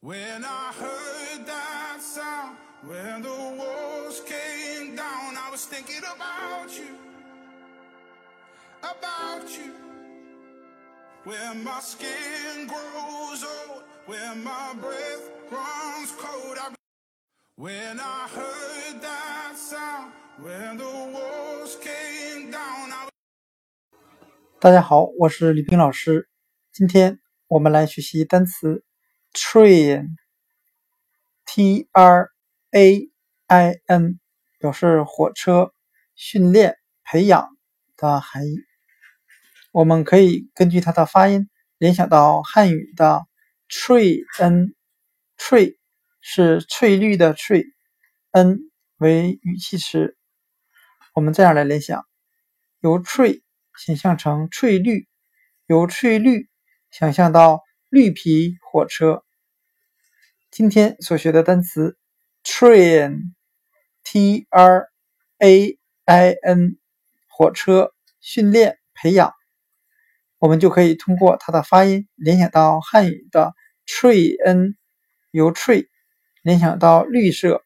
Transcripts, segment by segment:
When I heard that sound, when the walls came down, I was thinking about you, about you. Where my skin grows old, where my breath runs cold. I, when I heard that sound, when the walls came down, I 大家好，我是李冰老师。今天我们来学习单词 train，t r a i n，表示火车、训练、培养的含义。我们可以根据它的发音联想到汉语的翠恩，翠是翠绿的翠，，n 为语气词。我们这样来联想，由翠想象成翠绿，由翠绿想象到绿皮火车。今天所学的单词 train，t r a i n，火车、训练、培养。我们就可以通过它的发音联想到汉语的“翠恩”，由“翠”联想到绿色、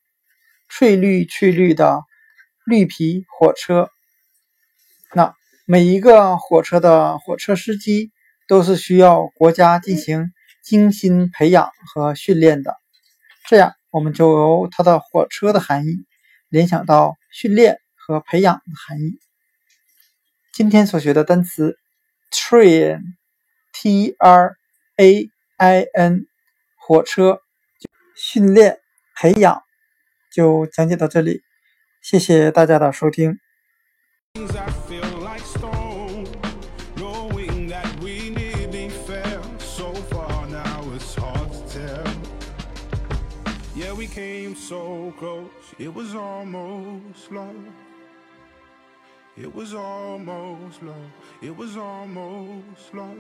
翠绿、翠绿的绿皮火车。那每一个火车的火车司机都是需要国家进行精心培养和训练的。这样，我们就由它的火车的含义联想到训练和培养的含义。今天所学的单词。train，t r a i n，火车，训练、培养，就讲解到这里，谢谢大家的收听。Yeah, we came so close, it was almost love. It was almost love, it was almost love.